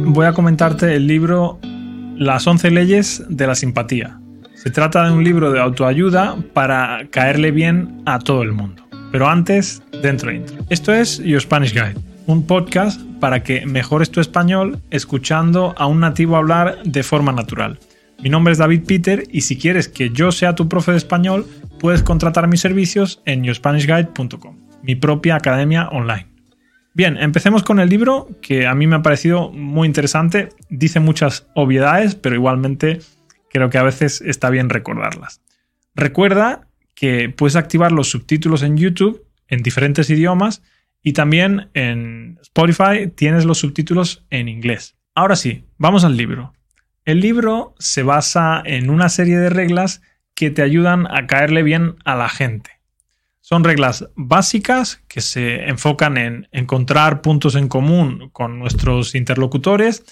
Voy a comentarte el libro Las 11 leyes de la simpatía. Se trata de un libro de autoayuda para caerle bien a todo el mundo. Pero antes, dentro intro. Esto es Your Spanish Guide, un podcast para que mejores tu español escuchando a un nativo hablar de forma natural. Mi nombre es David Peter y si quieres que yo sea tu profe de español, puedes contratar mis servicios en yourspanishguide.com, mi propia academia online. Bien, empecemos con el libro que a mí me ha parecido muy interesante. Dice muchas obviedades, pero igualmente creo que a veces está bien recordarlas. Recuerda que puedes activar los subtítulos en YouTube en diferentes idiomas y también en Spotify tienes los subtítulos en inglés. Ahora sí, vamos al libro. El libro se basa en una serie de reglas que te ayudan a caerle bien a la gente. Son reglas básicas que se enfocan en encontrar puntos en común con nuestros interlocutores,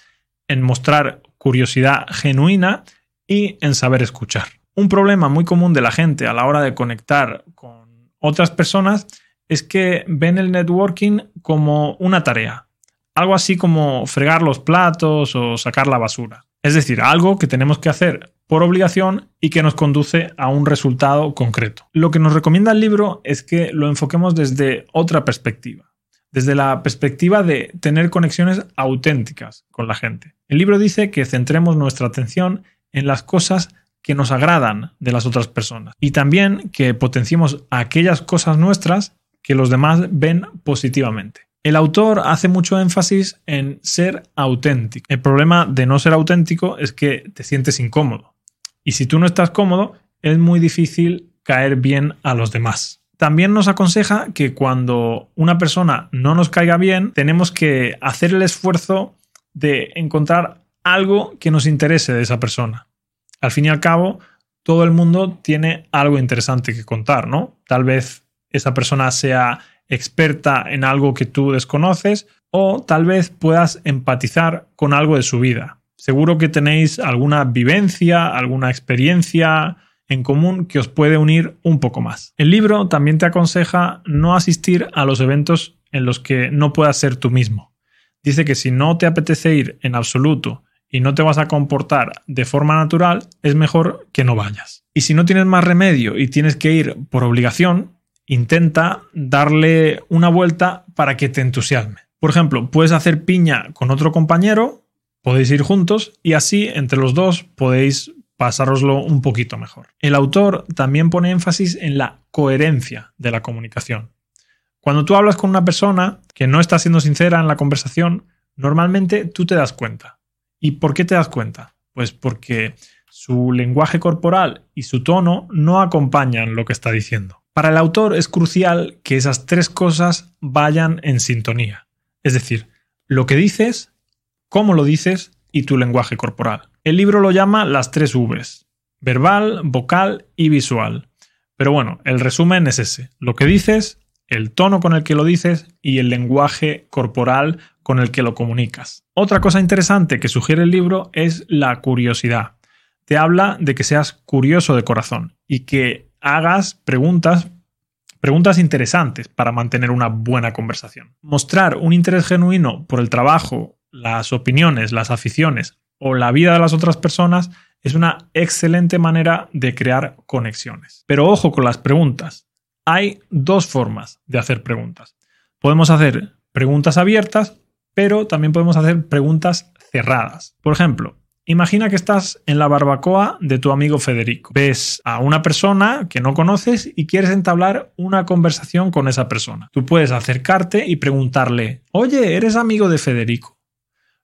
en mostrar curiosidad genuina y en saber escuchar. Un problema muy común de la gente a la hora de conectar con otras personas es que ven el networking como una tarea, algo así como fregar los platos o sacar la basura. Es decir, algo que tenemos que hacer por obligación y que nos conduce a un resultado concreto. Lo que nos recomienda el libro es que lo enfoquemos desde otra perspectiva, desde la perspectiva de tener conexiones auténticas con la gente. El libro dice que centremos nuestra atención en las cosas que nos agradan de las otras personas y también que potenciemos aquellas cosas nuestras que los demás ven positivamente. El autor hace mucho énfasis en ser auténtico. El problema de no ser auténtico es que te sientes incómodo. Y si tú no estás cómodo, es muy difícil caer bien a los demás. También nos aconseja que cuando una persona no nos caiga bien, tenemos que hacer el esfuerzo de encontrar algo que nos interese de esa persona. Al fin y al cabo, todo el mundo tiene algo interesante que contar, ¿no? Tal vez esa persona sea experta en algo que tú desconoces o tal vez puedas empatizar con algo de su vida. Seguro que tenéis alguna vivencia, alguna experiencia en común que os puede unir un poco más. El libro también te aconseja no asistir a los eventos en los que no puedas ser tú mismo. Dice que si no te apetece ir en absoluto y no te vas a comportar de forma natural, es mejor que no vayas. Y si no tienes más remedio y tienes que ir por obligación, intenta darle una vuelta para que te entusiasme. Por ejemplo, puedes hacer piña con otro compañero Podéis ir juntos y así entre los dos podéis pasároslo un poquito mejor. El autor también pone énfasis en la coherencia de la comunicación. Cuando tú hablas con una persona que no está siendo sincera en la conversación, normalmente tú te das cuenta. ¿Y por qué te das cuenta? Pues porque su lenguaje corporal y su tono no acompañan lo que está diciendo. Para el autor es crucial que esas tres cosas vayan en sintonía. Es decir, lo que dices, cómo lo dices y tu lenguaje corporal. El libro lo llama las tres Vs, verbal, vocal y visual. Pero bueno, el resumen es ese, lo que dices, el tono con el que lo dices y el lenguaje corporal con el que lo comunicas. Otra cosa interesante que sugiere el libro es la curiosidad. Te habla de que seas curioso de corazón y que hagas preguntas preguntas interesantes para mantener una buena conversación. Mostrar un interés genuino por el trabajo las opiniones, las aficiones o la vida de las otras personas es una excelente manera de crear conexiones. Pero ojo con las preguntas. Hay dos formas de hacer preguntas. Podemos hacer preguntas abiertas, pero también podemos hacer preguntas cerradas. Por ejemplo, Imagina que estás en la barbacoa de tu amigo Federico. Ves a una persona que no conoces y quieres entablar una conversación con esa persona. Tú puedes acercarte y preguntarle, oye, ¿eres amigo de Federico?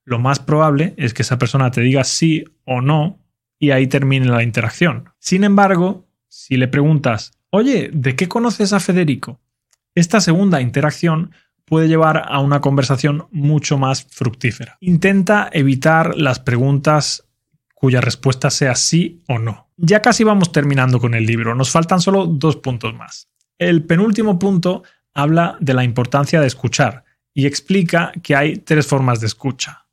Lo más probable es que esa persona te diga sí o no y ahí termine la interacción. Sin embargo, si le preguntas, oye, ¿de qué conoces a Federico? Esta segunda interacción puede llevar a una conversación mucho más fructífera. Intenta evitar las preguntas cuya respuesta sea sí o no. Ya casi vamos terminando con el libro, nos faltan solo dos puntos más. El penúltimo punto habla de la importancia de escuchar y explica que hay tres formas de escucha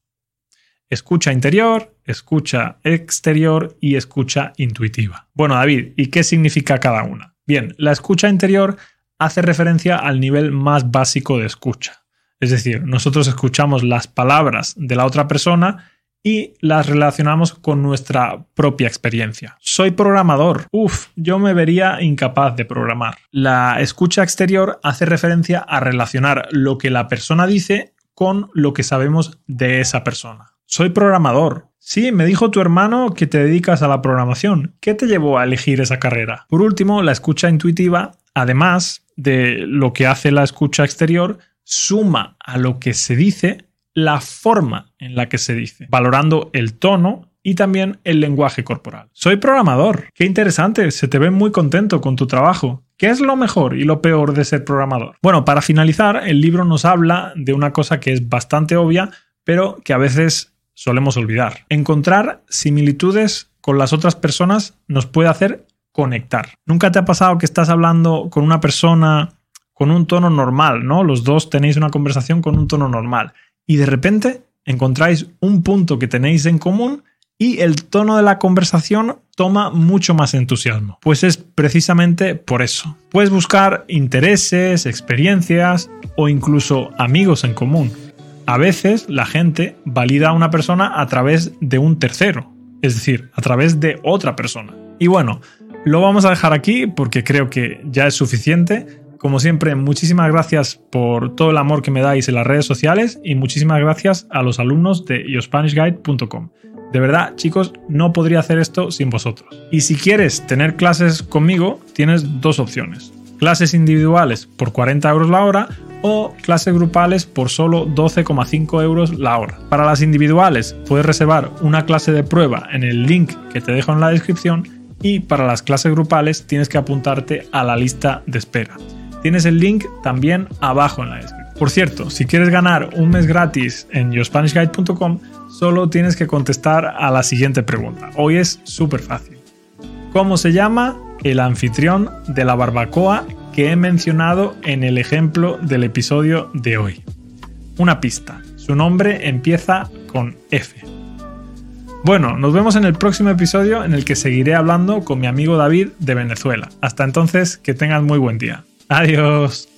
escucha interior, escucha exterior y escucha intuitiva. Bueno, David, ¿y qué significa cada una? Bien, la escucha interior hace referencia al nivel más básico de escucha. Es decir, nosotros escuchamos las palabras de la otra persona y las relacionamos con nuestra propia experiencia. Soy programador. Uf, yo me vería incapaz de programar. La escucha exterior hace referencia a relacionar lo que la persona dice con lo que sabemos de esa persona. Soy programador. Sí, me dijo tu hermano que te dedicas a la programación. ¿Qué te llevó a elegir esa carrera? Por último, la escucha intuitiva, además de lo que hace la escucha exterior, suma a lo que se dice la forma en la que se dice, valorando el tono y también el lenguaje corporal. Soy programador. Qué interesante, se te ve muy contento con tu trabajo. ¿Qué es lo mejor y lo peor de ser programador? Bueno, para finalizar, el libro nos habla de una cosa que es bastante obvia, pero que a veces solemos olvidar. Encontrar similitudes con las otras personas nos puede hacer conectar. ¿Nunca te ha pasado que estás hablando con una persona con un tono normal, ¿no? Los dos tenéis una conversación con un tono normal y de repente encontráis un punto que tenéis en común y el tono de la conversación toma mucho más entusiasmo. Pues es precisamente por eso. Puedes buscar intereses, experiencias o incluso amigos en común. A veces la gente valida a una persona a través de un tercero, es decir, a través de otra persona. Y bueno, lo vamos a dejar aquí porque creo que ya es suficiente. Como siempre, muchísimas gracias por todo el amor que me dais en las redes sociales y muchísimas gracias a los alumnos de yospanishguide.com. De verdad, chicos, no podría hacer esto sin vosotros. Y si quieres tener clases conmigo, tienes dos opciones. Clases individuales por 40 euros la hora o clases grupales por solo 12,5 euros la hora. Para las individuales puedes reservar una clase de prueba en el link que te dejo en la descripción y para las clases grupales tienes que apuntarte a la lista de espera. Tienes el link también abajo en la descripción. Por cierto, si quieres ganar un mes gratis en yourspanishguide.com, solo tienes que contestar a la siguiente pregunta. Hoy es súper fácil. ¿Cómo se llama el anfitrión de la barbacoa que he mencionado en el ejemplo del episodio de hoy? Una pista. Su nombre empieza con F. Bueno, nos vemos en el próximo episodio en el que seguiré hablando con mi amigo David de Venezuela. Hasta entonces, que tengan muy buen día. Adiós.